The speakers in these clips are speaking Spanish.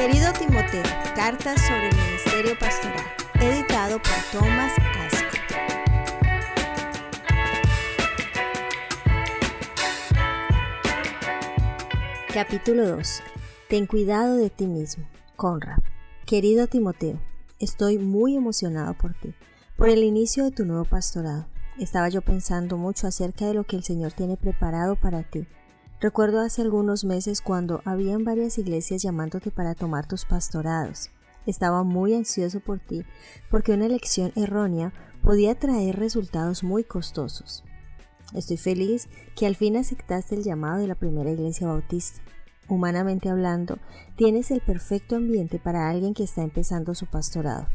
Querido Timoteo, Cartas sobre el Ministerio Pastoral, editado por Thomas Asco. Capítulo 2. Ten cuidado de ti mismo. Conrad. Querido Timoteo, estoy muy emocionado por ti, por el inicio de tu nuevo pastorado. Estaba yo pensando mucho acerca de lo que el Señor tiene preparado para ti Recuerdo hace algunos meses cuando habían varias iglesias llamándote para tomar tus pastorados. Estaba muy ansioso por ti porque una elección errónea podía traer resultados muy costosos. Estoy feliz que al fin aceptaste el llamado de la primera iglesia bautista. Humanamente hablando, tienes el perfecto ambiente para alguien que está empezando su pastorado.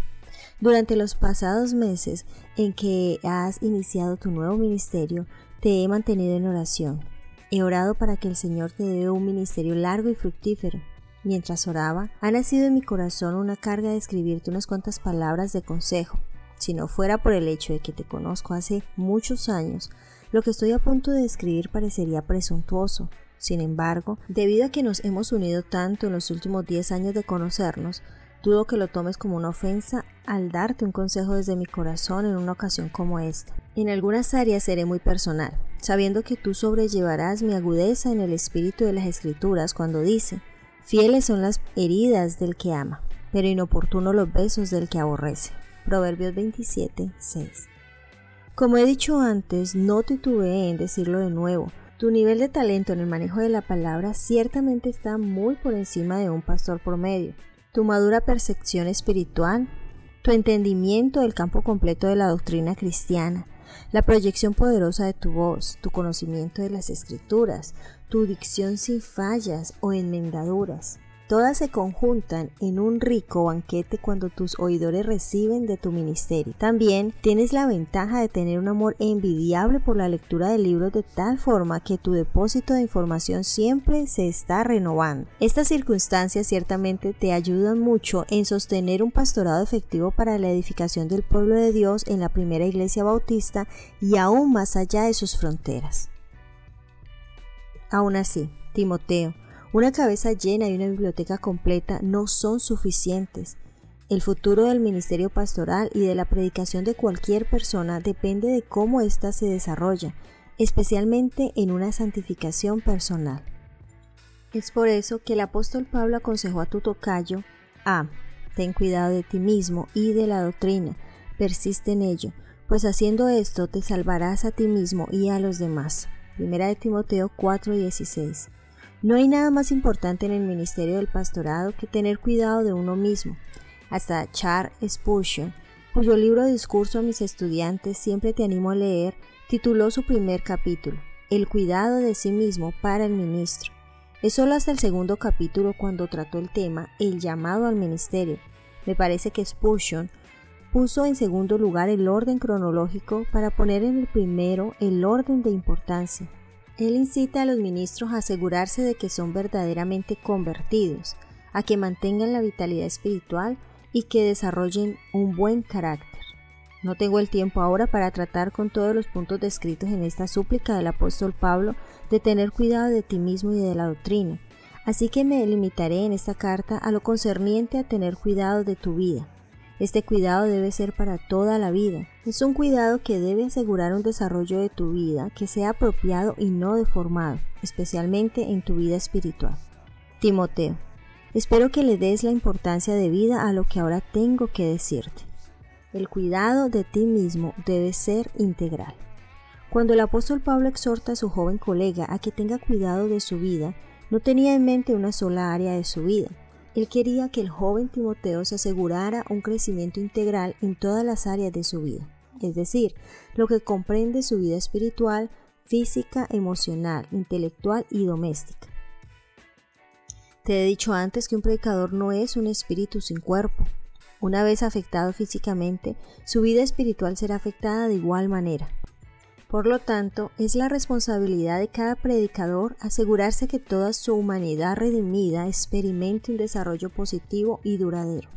Durante los pasados meses en que has iniciado tu nuevo ministerio, te he mantenido en oración He orado para que el Señor te dé un ministerio largo y fructífero. Mientras oraba, ha nacido en mi corazón una carga de escribirte unas cuantas palabras de consejo. Si no fuera por el hecho de que te conozco hace muchos años, lo que estoy a punto de escribir parecería presuntuoso. Sin embargo, debido a que nos hemos unido tanto en los últimos 10 años de conocernos, dudo que lo tomes como una ofensa al darte un consejo desde mi corazón en una ocasión como esta. En algunas áreas seré muy personal, sabiendo que tú sobrellevarás mi agudeza en el espíritu de las escrituras cuando dice, fieles son las heridas del que ama, pero inoportuno los besos del que aborrece. Proverbios 27, 6. Como he dicho antes, no titubeé en decirlo de nuevo, tu nivel de talento en el manejo de la palabra ciertamente está muy por encima de un pastor promedio. Tu madura percepción espiritual, tu entendimiento del campo completo de la doctrina cristiana, la proyección poderosa de tu voz, tu conocimiento de las escrituras, tu dicción sin fallas o enmendaduras, Todas se conjuntan en un rico banquete cuando tus oidores reciben de tu ministerio. También tienes la ventaja de tener un amor envidiable por la lectura de libros de tal forma que tu depósito de información siempre se está renovando. Estas circunstancias ciertamente te ayudan mucho en sostener un pastorado efectivo para la edificación del pueblo de Dios en la primera iglesia bautista y aún más allá de sus fronteras. Aún así, Timoteo, una cabeza llena y una biblioteca completa no son suficientes. El futuro del ministerio pastoral y de la predicación de cualquier persona depende de cómo ésta se desarrolla, especialmente en una santificación personal. Es por eso que el apóstol Pablo aconsejó a tu tocayo a ten cuidado de ti mismo y de la doctrina, persiste en ello, pues haciendo esto te salvarás a ti mismo y a los demás. Primera de Timoteo 4:16. No hay nada más importante en el ministerio del pastorado que tener cuidado de uno mismo. Hasta Charles Spurgeon, cuyo libro discurso a mis estudiantes siempre te animo a leer, tituló su primer capítulo, El cuidado de sí mismo para el ministro. Es solo hasta el segundo capítulo cuando trató el tema El llamado al ministerio. Me parece que Spurgeon puso en segundo lugar el orden cronológico para poner en el primero el orden de importancia. Él incita a los ministros a asegurarse de que son verdaderamente convertidos, a que mantengan la vitalidad espiritual y que desarrollen un buen carácter. No tengo el tiempo ahora para tratar con todos los puntos descritos en esta súplica del apóstol Pablo de tener cuidado de ti mismo y de la doctrina, así que me limitaré en esta carta a lo concerniente a tener cuidado de tu vida, este cuidado debe ser para toda la vida. Es un cuidado que debe asegurar un desarrollo de tu vida que sea apropiado y no deformado, especialmente en tu vida espiritual. Timoteo, espero que le des la importancia de vida a lo que ahora tengo que decirte. El cuidado de ti mismo debe ser integral. Cuando el apóstol Pablo exhorta a su joven colega a que tenga cuidado de su vida, no tenía en mente una sola área de su vida, él quería que el joven Timoteo se asegurara un crecimiento integral en todas las áreas de su vida, es decir, lo que comprende su vida espiritual, física, emocional, intelectual y doméstica. Te he dicho antes que un predicador no es un espíritu sin cuerpo. Una vez afectado físicamente, su vida espiritual será afectada de igual manera. Por lo tanto, es la responsabilidad de cada predicador asegurarse que toda su humanidad redimida experimente un desarrollo positivo y duradero.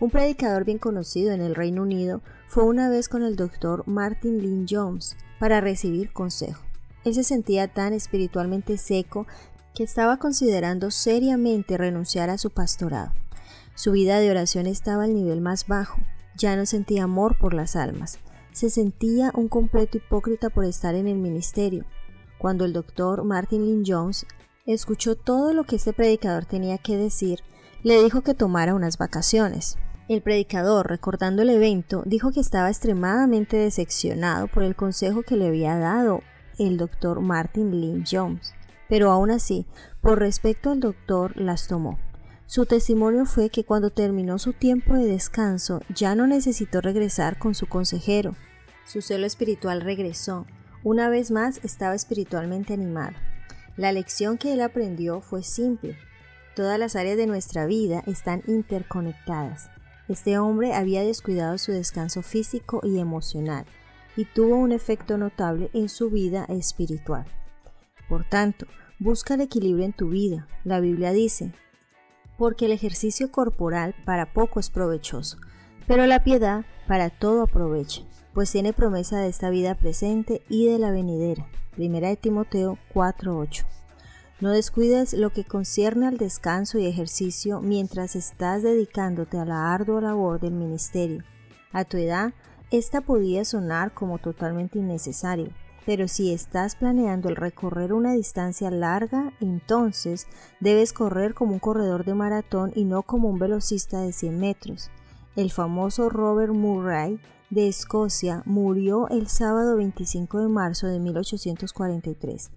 Un predicador bien conocido en el Reino Unido fue una vez con el doctor Martin Lynn Jones para recibir consejo. Él se sentía tan espiritualmente seco que estaba considerando seriamente renunciar a su pastorado. Su vida de oración estaba al nivel más bajo, ya no sentía amor por las almas, se sentía un completo hipócrita por estar en el ministerio. Cuando el doctor Martin Lynn Jones escuchó todo lo que este predicador tenía que decir, le dijo que tomara unas vacaciones. El predicador, recordando el evento, dijo que estaba extremadamente decepcionado por el consejo que le había dado el doctor Martin Lynn Jones, pero aún así, por respecto al doctor, las tomó. Su testimonio fue que cuando terminó su tiempo de descanso ya no necesitó regresar con su consejero. Su celo espiritual regresó. Una vez más estaba espiritualmente animado. La lección que él aprendió fue simple. Todas las áreas de nuestra vida están interconectadas. Este hombre había descuidado su descanso físico y emocional y tuvo un efecto notable en su vida espiritual. Por tanto, busca el equilibrio en tu vida. La Biblia dice, porque el ejercicio corporal para poco es provechoso, pero la piedad para todo aprovecha, pues tiene promesa de esta vida presente y de la venidera. Primera de Timoteo 4:8. No descuides lo que concierne al descanso y ejercicio mientras estás dedicándote a la ardua labor del ministerio. A tu edad, esta podía sonar como totalmente innecesario, pero si estás planeando el recorrer una distancia larga, entonces debes correr como un corredor de maratón y no como un velocista de 100 metros. El famoso Robert Murray de Escocia murió el sábado 25 de marzo de 1843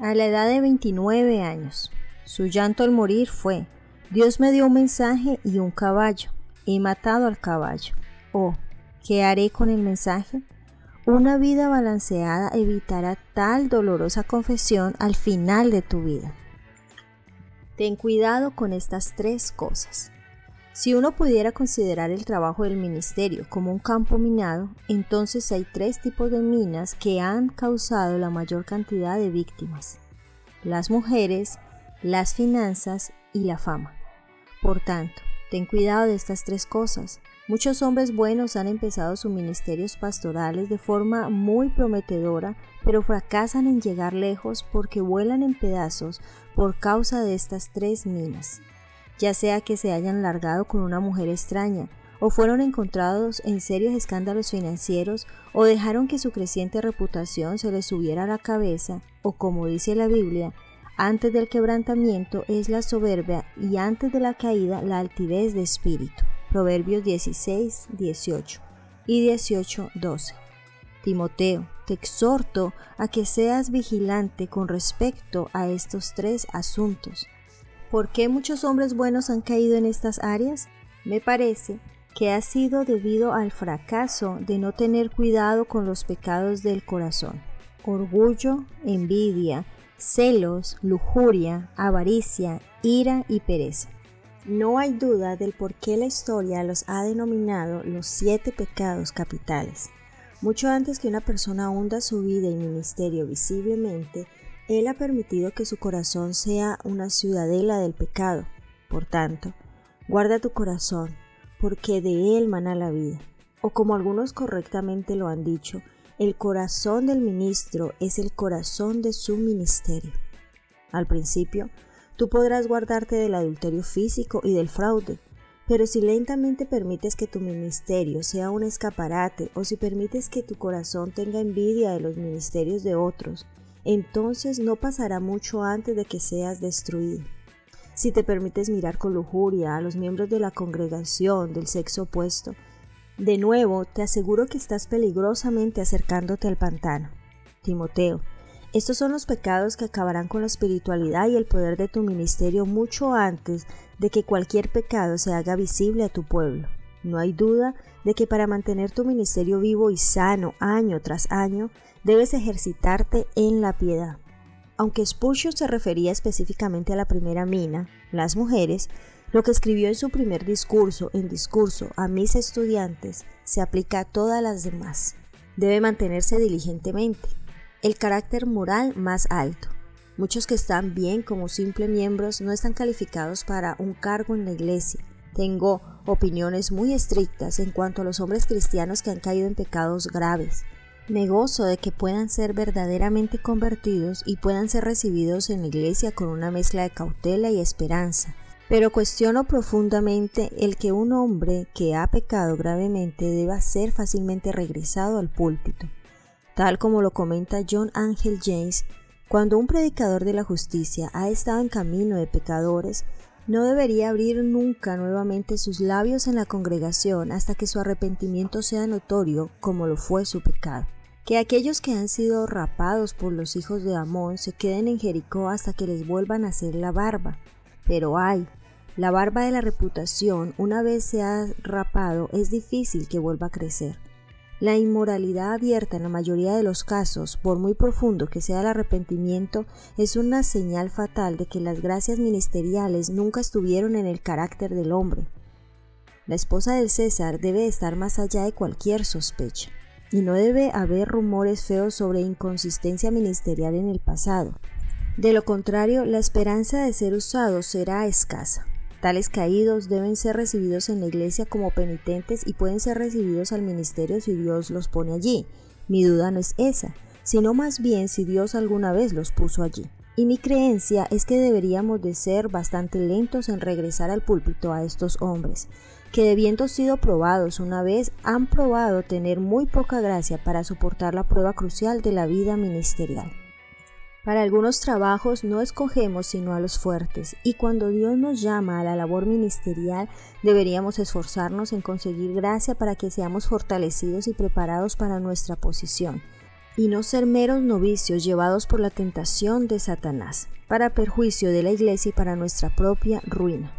a la edad de 29 años. Su llanto al morir fue, Dios me dio un mensaje y un caballo. He matado al caballo. Oh, ¿qué haré con el mensaje? Una vida balanceada evitará tal dolorosa confesión al final de tu vida. Ten cuidado con estas tres cosas. Si uno pudiera considerar el trabajo del ministerio como un campo minado, entonces hay tres tipos de minas que han causado la mayor cantidad de víctimas. Las mujeres, las finanzas y la fama. Por tanto, ten cuidado de estas tres cosas. Muchos hombres buenos han empezado sus ministerios pastorales de forma muy prometedora, pero fracasan en llegar lejos porque vuelan en pedazos por causa de estas tres minas ya sea que se hayan largado con una mujer extraña, o fueron encontrados en serios escándalos financieros, o dejaron que su creciente reputación se les subiera a la cabeza, o como dice la Biblia, antes del quebrantamiento es la soberbia y antes de la caída la altivez de espíritu. Proverbios 16, 18 y 18, 12. Timoteo, te exhorto a que seas vigilante con respecto a estos tres asuntos ¿Por qué muchos hombres buenos han caído en estas áreas? Me parece que ha sido debido al fracaso de no tener cuidado con los pecados del corazón. Orgullo, envidia, celos, lujuria, avaricia, ira y pereza. No hay duda del por qué la historia los ha denominado los siete pecados capitales. Mucho antes que una persona hunda su vida y ministerio visiblemente, él ha permitido que su corazón sea una ciudadela del pecado. Por tanto, guarda tu corazón, porque de él mana la vida. O como algunos correctamente lo han dicho, el corazón del ministro es el corazón de su ministerio. Al principio, tú podrás guardarte del adulterio físico y del fraude, pero si lentamente permites que tu ministerio sea un escaparate o si permites que tu corazón tenga envidia de los ministerios de otros, entonces no pasará mucho antes de que seas destruido. Si te permites mirar con lujuria a los miembros de la congregación del sexo opuesto, de nuevo te aseguro que estás peligrosamente acercándote al pantano. Timoteo, estos son los pecados que acabarán con la espiritualidad y el poder de tu ministerio mucho antes de que cualquier pecado se haga visible a tu pueblo. No hay duda de que para mantener tu ministerio vivo y sano año tras año, debes ejercitarte en la piedad. Aunque Spurgeon se refería específicamente a la primera mina, las mujeres, lo que escribió en su primer discurso, en discurso a mis estudiantes, se aplica a todas las demás. Debe mantenerse diligentemente. El carácter moral más alto. Muchos que están bien como simples miembros no están calificados para un cargo en la iglesia. Tengo opiniones muy estrictas en cuanto a los hombres cristianos que han caído en pecados graves Me gozo de que puedan ser verdaderamente convertidos y puedan ser recibidos en la iglesia con una mezcla de cautela y esperanza. Pero cuestiono profundamente el que un hombre que ha pecado gravemente deba ser fácilmente regresado al púlpito. Tal como lo comenta John Angel James, cuando un predicador de la justicia ha estado en camino de pecadores, no debería abrir nunca nuevamente sus labios en la congregación hasta que su arrepentimiento sea notorio como lo fue su pecado que aquellos que han sido rapados por los hijos de Amón se queden en Jericó hasta que les vuelvan a hacer la barba. Pero ay, la barba de la reputación, una vez se ha rapado, es difícil que vuelva a crecer. La inmoralidad abierta en la mayoría de los casos, por muy profundo que sea el arrepentimiento, es una señal fatal de que las gracias ministeriales nunca estuvieron en el carácter del hombre. La esposa del César debe estar más allá de cualquier sospecha y no debe haber rumores feos sobre inconsistencia ministerial en el pasado. De lo contrario, la esperanza de ser usado será escasa. Tales caídos deben ser recibidos en la iglesia como penitentes y pueden ser recibidos al ministerio si Dios los pone allí. Mi duda no es esa, sino más bien si Dios alguna vez los puso allí. Y mi creencia es que deberíamos de ser bastante lentos en regresar al púlpito a estos hombres, que debiendo sido probados una vez, han probado tener muy poca gracia para soportar la prueba crucial de la vida ministerial. Para algunos trabajos no escogemos sino a los fuertes, y cuando Dios nos llama a la labor ministerial, deberíamos esforzarnos en conseguir gracia para que seamos fortalecidos y preparados para nuestra posición, y no ser meros novicios llevados por la tentación de Satanás, para perjuicio de la iglesia y para nuestra propia ruina.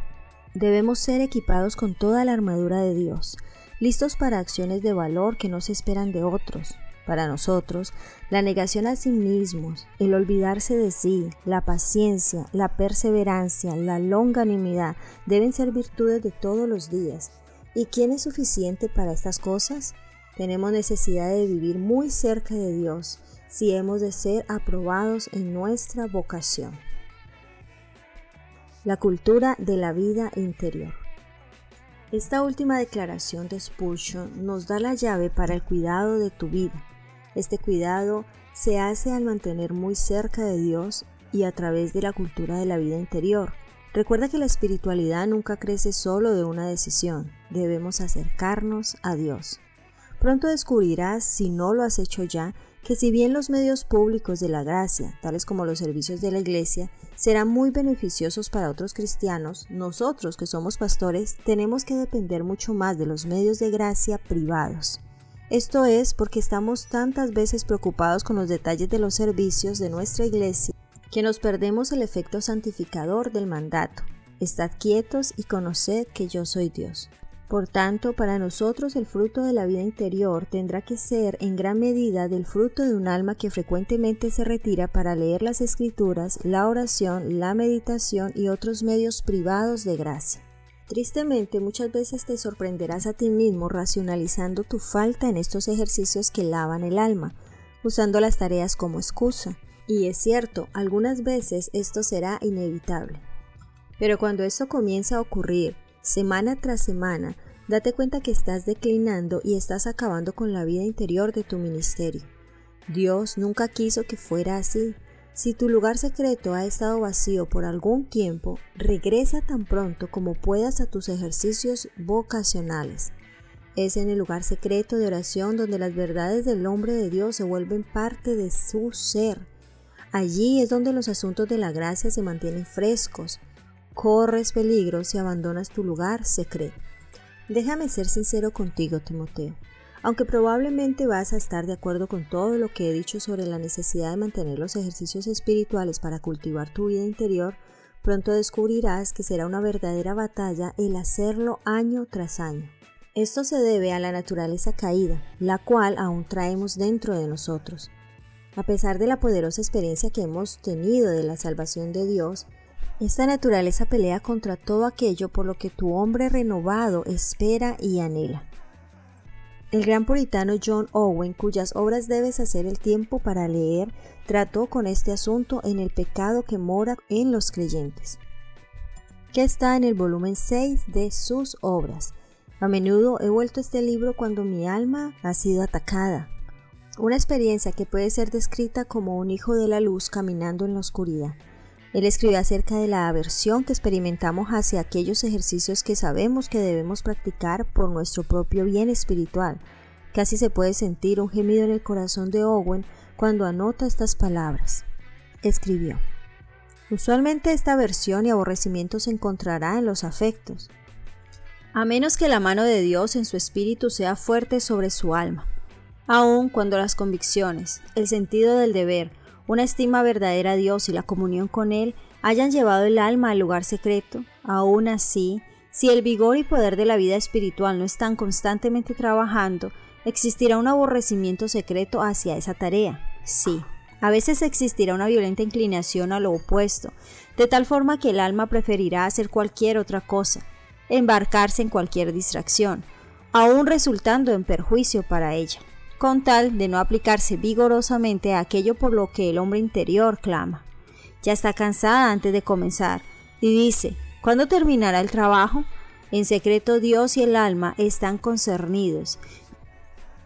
Debemos ser equipados con toda la armadura de Dios, listos para acciones de valor que no se esperan de otros. Para nosotros, la negación a sí mismos, el olvidarse de sí, la paciencia, la perseverancia, la longanimidad deben ser virtudes de todos los días. ¿Y quién es suficiente para estas cosas? Tenemos necesidad de vivir muy cerca de Dios si hemos de ser aprobados en nuestra vocación la cultura de la vida interior. Esta última declaración de Spurgeon nos da la llave para el cuidado de tu vida. Este cuidado se hace al mantener muy cerca de Dios y a través de la cultura de la vida interior. Recuerda que la espiritualidad nunca crece solo de una decisión, debemos acercarnos a Dios. Pronto descubrirás, si no lo has hecho ya, que si bien los medios públicos de la gracia, tales como los servicios de la Iglesia, serán muy beneficiosos para otros cristianos, nosotros que somos pastores tenemos que depender mucho más de los medios de gracia privados. Esto es porque estamos tantas veces preocupados con los detalles de los servicios de nuestra Iglesia que nos perdemos el efecto santificador del mandato. Estad quietos y conoced que yo soy Dios. Por tanto, para nosotros el fruto de la vida interior tendrá que ser en gran medida del fruto de un alma que frecuentemente se retira para leer las escrituras, la oración, la meditación y otros medios privados de gracia. Tristemente, muchas veces te sorprenderás a ti mismo racionalizando tu falta en estos ejercicios que lavan el alma, usando las tareas como excusa. Y es cierto, algunas veces esto será inevitable. Pero cuando esto comienza a ocurrir, semana tras semana, date cuenta que estás declinando y estás acabando con la vida interior de tu ministerio. Dios nunca quiso que fuera así. Si tu lugar secreto ha estado vacío por algún tiempo, regresa tan pronto como puedas a tus ejercicios vocacionales. Es en el lugar secreto de oración donde las verdades del hombre de Dios se vuelven parte de su ser. Allí es donde los asuntos de la gracia se mantienen frescos, corres peligro si abandonas tu lugar secreto. Déjame ser sincero contigo, Timoteo. Aunque probablemente vas a estar de acuerdo con todo lo que he dicho sobre la necesidad de mantener los ejercicios espirituales para cultivar tu vida interior, pronto descubrirás que será una verdadera batalla el hacerlo año tras año. Esto se debe a la naturaleza caída, la cual aún traemos dentro de nosotros. A pesar de la poderosa experiencia que hemos tenido de la salvación de Dios, esta naturaleza pelea contra todo aquello por lo que tu hombre renovado espera y anhela. El gran puritano John Owen, cuyas obras debes hacer el tiempo para leer, trató con este asunto en el pecado que mora en los creyentes, que está en el volumen 6 de sus obras. A menudo he vuelto este libro cuando mi alma ha sido atacada. una experiencia que puede ser descrita como un hijo de la luz caminando en la oscuridad. Él escribió acerca de la aversión que experimentamos hacia aquellos ejercicios que sabemos que debemos practicar por nuestro propio bien espiritual. Casi se puede sentir un gemido en el corazón de Owen cuando anota estas palabras. Escribió. Usualmente esta aversión y aborrecimiento se encontrará en los afectos, a menos que la mano de Dios en su espíritu sea fuerte sobre su alma. Aun cuando las convicciones, el sentido del deber, una estima verdadera a Dios y la comunión con Él hayan llevado el alma al lugar secreto, aún así, si el vigor y poder de la vida espiritual no están constantemente trabajando, existirá un aborrecimiento secreto hacia esa tarea. Sí, a veces existirá una violenta inclinación a lo opuesto, de tal forma que el alma preferirá hacer cualquier otra cosa, embarcarse en cualquier distracción, aún resultando en perjuicio para ella con tal de no aplicarse vigorosamente a aquello por lo que el hombre interior clama. Ya está cansada antes de comenzar y dice, ¿cuándo terminará el trabajo? En secreto Dios y el alma están concernidos.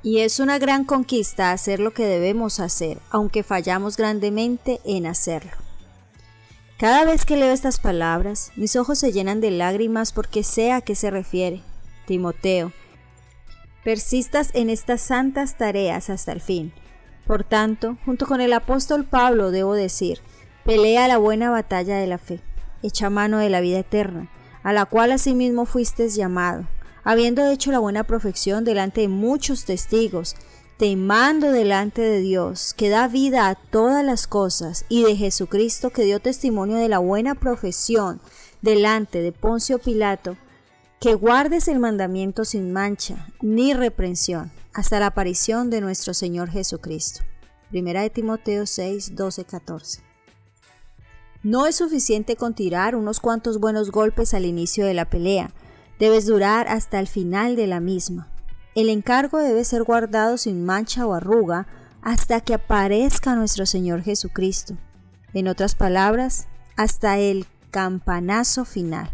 Y es una gran conquista hacer lo que debemos hacer, aunque fallamos grandemente en hacerlo. Cada vez que leo estas palabras, mis ojos se llenan de lágrimas porque sé a qué se refiere. Timoteo, persistas en estas santas tareas hasta el fin. Por tanto, junto con el apóstol Pablo debo decir, pelea la buena batalla de la fe, echa mano de la vida eterna, a la cual asimismo fuisteis llamado, habiendo hecho la buena profesión delante de muchos testigos, te mando delante de Dios, que da vida a todas las cosas, y de Jesucristo, que dio testimonio de la buena profesión delante de Poncio Pilato, que guardes el mandamiento sin mancha ni reprensión hasta la aparición de nuestro Señor Jesucristo. Primera de Timoteo 6, 12, 14. No es suficiente con tirar unos cuantos buenos golpes al inicio de la pelea, debes durar hasta el final de la misma. El encargo debe ser guardado sin mancha o arruga hasta que aparezca nuestro Señor Jesucristo. En otras palabras, hasta el campanazo final.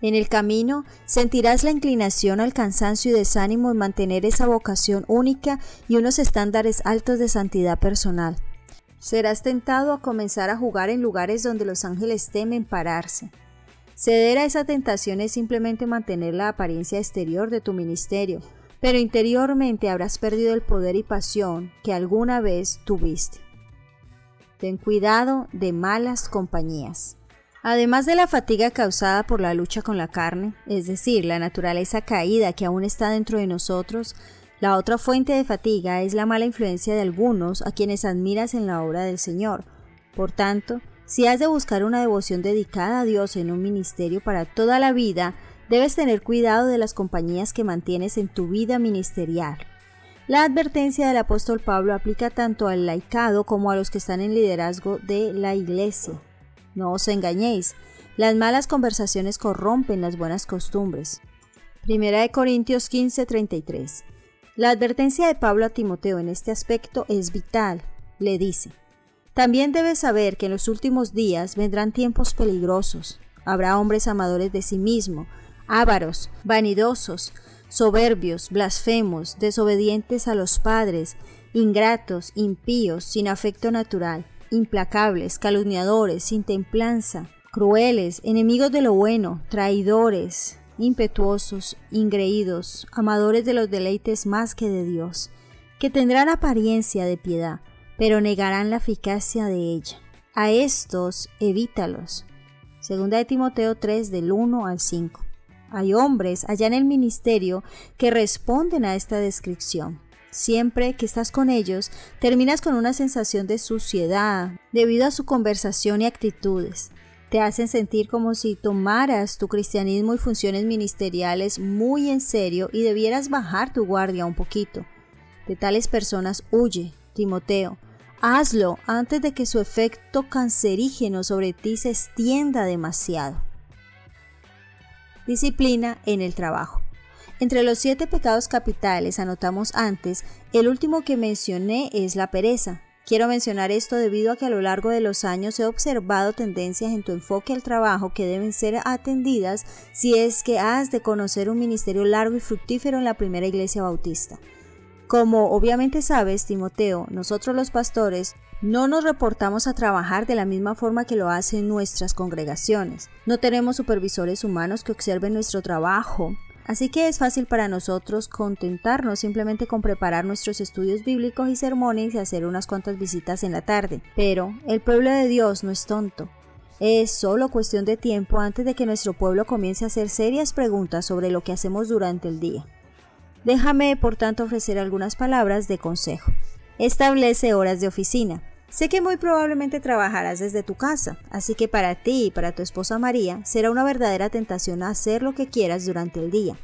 En el camino sentirás la inclinación al cansancio y desánimo en mantener esa vocación única y unos estándares altos de santidad personal. Serás tentado a comenzar a jugar en lugares donde los ángeles temen pararse. Ceder a esa tentación es simplemente mantener la apariencia exterior de tu ministerio, pero interiormente habrás perdido el poder y pasión que alguna vez tuviste. Ten cuidado de malas compañías. Además de la fatiga causada por la lucha con la carne, es decir, la naturaleza caída que aún está dentro de nosotros, la otra fuente de fatiga es la mala influencia de algunos a quienes admiras en la obra del Señor. Por tanto, si has de buscar una devoción dedicada a Dios en un ministerio para toda la vida, debes tener cuidado de las compañías que mantienes en tu vida ministerial. La advertencia del apóstol Pablo aplica tanto al laicado como a los que están en liderazgo de la iglesia. No os engañéis, las malas conversaciones corrompen las buenas costumbres. Primera de Corintios 15:33. La advertencia de Pablo a Timoteo en este aspecto es vital. Le dice, también debes saber que en los últimos días vendrán tiempos peligrosos. Habrá hombres amadores de sí mismo, ávaros, vanidosos, soberbios, blasfemos, desobedientes a los padres, ingratos, impíos, sin afecto natural implacables, calumniadores, sin templanza, crueles, enemigos de lo bueno, traidores, impetuosos, ingreídos, amadores de los deleites más que de Dios, que tendrán apariencia de piedad, pero negarán la eficacia de ella. A estos evítalos. Segunda de Timoteo 3 del 1 al 5. Hay hombres allá en el ministerio que responden a esta descripción. Siempre que estás con ellos, terminas con una sensación de suciedad debido a su conversación y actitudes. Te hacen sentir como si tomaras tu cristianismo y funciones ministeriales muy en serio y debieras bajar tu guardia un poquito. De tales personas huye, Timoteo. Hazlo antes de que su efecto cancerígeno sobre ti se extienda demasiado. Disciplina en el trabajo. Entre los siete pecados capitales anotamos antes, el último que mencioné es la pereza. Quiero mencionar esto debido a que a lo largo de los años he observado tendencias en tu enfoque al trabajo que deben ser atendidas si es que has de conocer un ministerio largo y fructífero en la primera iglesia bautista. Como obviamente sabes, Timoteo, nosotros los pastores no nos reportamos a trabajar de la misma forma que lo hacen nuestras congregaciones. No tenemos supervisores humanos que observen nuestro trabajo. Así que es fácil para nosotros contentarnos simplemente con preparar nuestros estudios bíblicos y sermones y hacer unas cuantas visitas en la tarde. Pero el pueblo de Dios no es tonto. Es solo cuestión de tiempo antes de que nuestro pueblo comience a hacer serias preguntas sobre lo que hacemos durante el día. Déjame, por tanto, ofrecer algunas palabras de consejo. Establece horas de oficina. Sé que muy probablemente trabajarás desde tu casa, así que para ti y para tu esposa María será una verdadera tentación hacer lo que quieras durante el día.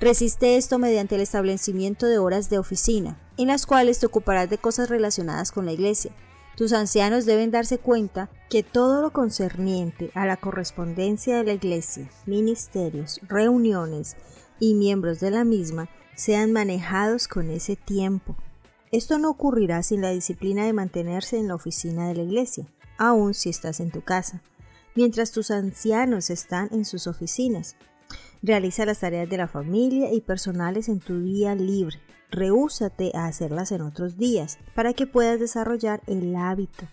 Resiste esto mediante el establecimiento de horas de oficina, en las cuales te ocuparás de cosas relacionadas con la iglesia. Tus ancianos deben darse cuenta que todo lo concerniente a la correspondencia de la iglesia, ministerios, reuniones y miembros de la misma sean manejados con ese tiempo. Esto no ocurrirá sin la disciplina de mantenerse en la oficina de la iglesia, aun si estás en tu casa, mientras tus ancianos están en sus oficinas. Realiza las tareas de la familia y personales en tu día libre. Rehúsate a hacerlas en otros días para que puedas desarrollar el hábito.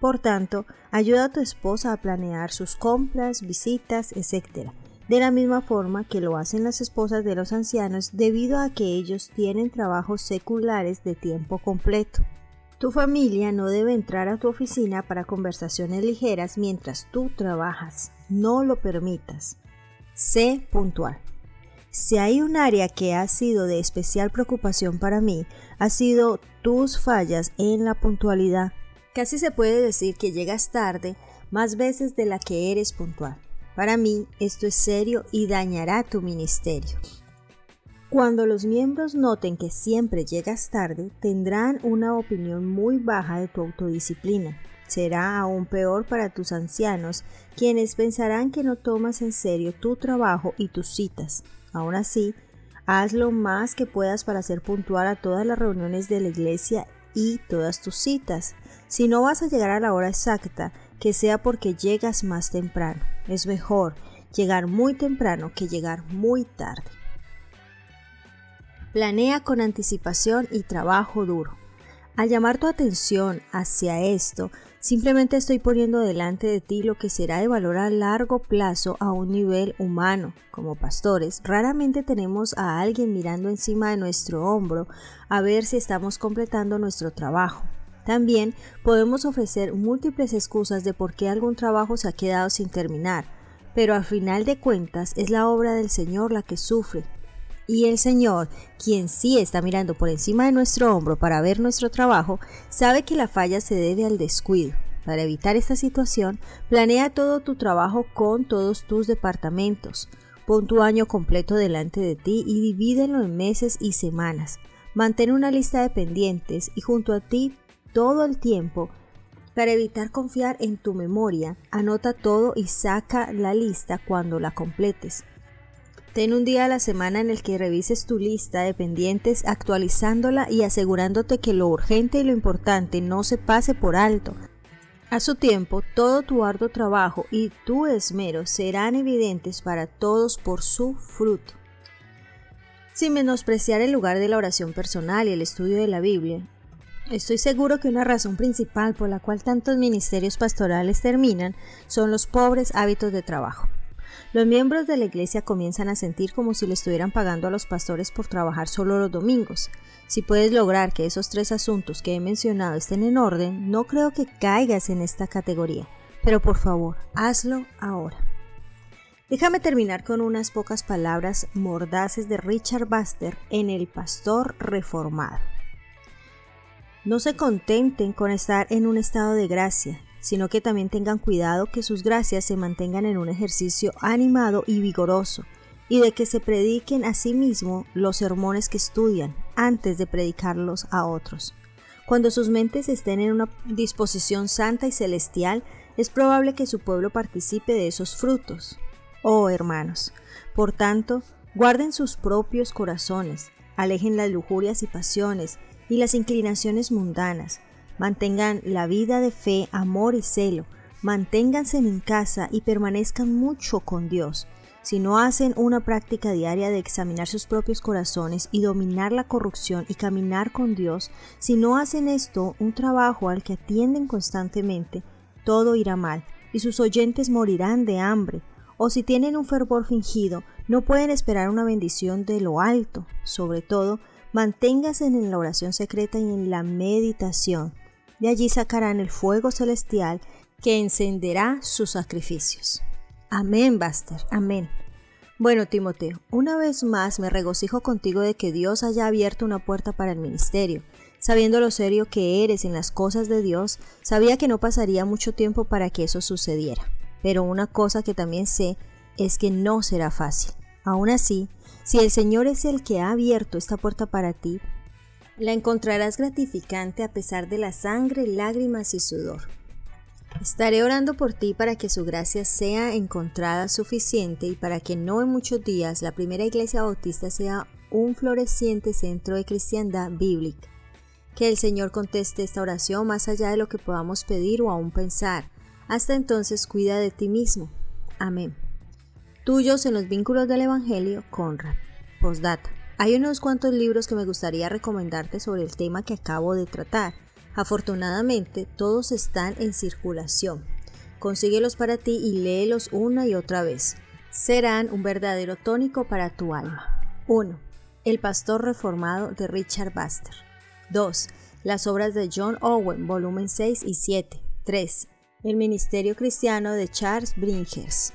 Por tanto, ayuda a tu esposa a planear sus compras, visitas, etc de la misma forma que lo hacen las esposas de los ancianos debido a que ellos tienen trabajos seculares de tiempo completo. Tu familia no debe entrar a tu oficina para conversaciones ligeras mientras tú trabajas. No lo permitas. Sé puntual. Si hay un área que ha sido de especial preocupación para mí, ha sido tus fallas en la puntualidad. Casi se puede decir que llegas tarde más veces de la que eres puntual. Para mí esto es serio y dañará tu ministerio. Cuando los miembros noten que siempre llegas tarde, tendrán una opinión muy baja de tu autodisciplina. Será aún peor para tus ancianos, quienes pensarán que no tomas en serio tu trabajo y tus citas. Aún así, haz lo más que puedas para ser puntual a todas las reuniones de la iglesia y todas tus citas. Si no vas a llegar a la hora exacta, que sea porque llegas más temprano. Es mejor llegar muy temprano que llegar muy tarde. Planea con anticipación y trabajo duro. Al llamar tu atención hacia esto, simplemente estoy poniendo delante de ti lo que será de valor a largo plazo a un nivel humano. Como pastores, raramente tenemos a alguien mirando encima de nuestro hombro a ver si estamos completando nuestro trabajo. También podemos ofrecer múltiples excusas de por qué algún trabajo se ha quedado sin terminar, pero al final de cuentas es la obra del Señor la que sufre. Y el Señor, quien sí está mirando por encima de nuestro hombro para ver nuestro trabajo, sabe que la falla se debe al descuido. Para evitar esta situación, planea todo tu trabajo con todos tus departamentos. Pon tu año completo delante de ti y divídelo en meses y semanas. Mantén una lista de pendientes y junto a ti todo el tiempo. Para evitar confiar en tu memoria, anota todo y saca la lista cuando la completes. Ten un día a la semana en el que revises tu lista de pendientes actualizándola y asegurándote que lo urgente y lo importante no se pase por alto. A su tiempo, todo tu arduo trabajo y tu esmero serán evidentes para todos por su fruto. Sin menospreciar el lugar de la oración personal y el estudio de la Biblia, Estoy seguro que una razón principal por la cual tantos ministerios pastorales terminan son los pobres hábitos de trabajo. Los miembros de la iglesia comienzan a sentir como si le estuvieran pagando a los pastores por trabajar solo los domingos. Si puedes lograr que esos tres asuntos que he mencionado estén en orden, no creo que caigas en esta categoría. Pero por favor, hazlo ahora. Déjame terminar con unas pocas palabras mordaces de Richard Buster en El Pastor Reformado. No se contenten con estar en un estado de gracia, sino que también tengan cuidado que sus gracias se mantengan en un ejercicio animado y vigoroso, y de que se prediquen a sí mismo los sermones que estudian antes de predicarlos a otros. Cuando sus mentes estén en una disposición santa y celestial, es probable que su pueblo participe de esos frutos. Oh hermanos, por tanto, guarden sus propios corazones, alejen las lujurias y pasiones, y las inclinaciones mundanas. Mantengan la vida de fe, amor y celo. Manténganse en casa y permanezcan mucho con Dios. si no hacen una práctica diaria de examinar sus propios corazones y dominar la corrupción y caminar con Dios, si no hacen esto un trabajo al que atienden constantemente, todo irá mal y sus oyentes morirán de hambre, o si tienen un fervor fingido, no pueden esperar una bendición de lo alto. Sobre todo, manténgase en la oración secreta y en la meditación. De allí sacarán el fuego celestial que encenderá sus sacrificios. Amén, Buster, amén. Bueno, Timoteo, una vez más me regocijo contigo de que Dios haya abierto una puerta para el ministerio. Sabiendo lo serio que eres en las cosas de Dios, sabía que no pasaría mucho tiempo para que eso sucediera. Pero una cosa que también sé es que no será fácil. Aún así, si el Señor es el que ha abierto esta puerta para ti, la encontrarás gratificante a pesar de la sangre, lágrimas y sudor. Estaré orando por ti para que su gracia sea encontrada suficiente y para que no en muchos días la primera iglesia bautista sea un floreciente centro de cristiandad bíblica. Que el Señor conteste esta oración más allá de lo que podamos pedir o aún pensar. Hasta entonces cuida de ti mismo. Amén. Tuyos en los vínculos del Evangelio, Conrad. Postdata. Hay unos cuantos libros que me gustaría recomendarte sobre el tema que acabo de tratar. Afortunadamente, todos están en circulación. Consíguelos para ti y léelos una y otra vez. Serán un verdadero tónico para tu alma. 1. El pastor reformado de Richard Baxter. 2. Las obras de John Owen, volumen 6 y 7. 3. El ministerio cristiano de Charles Bringers.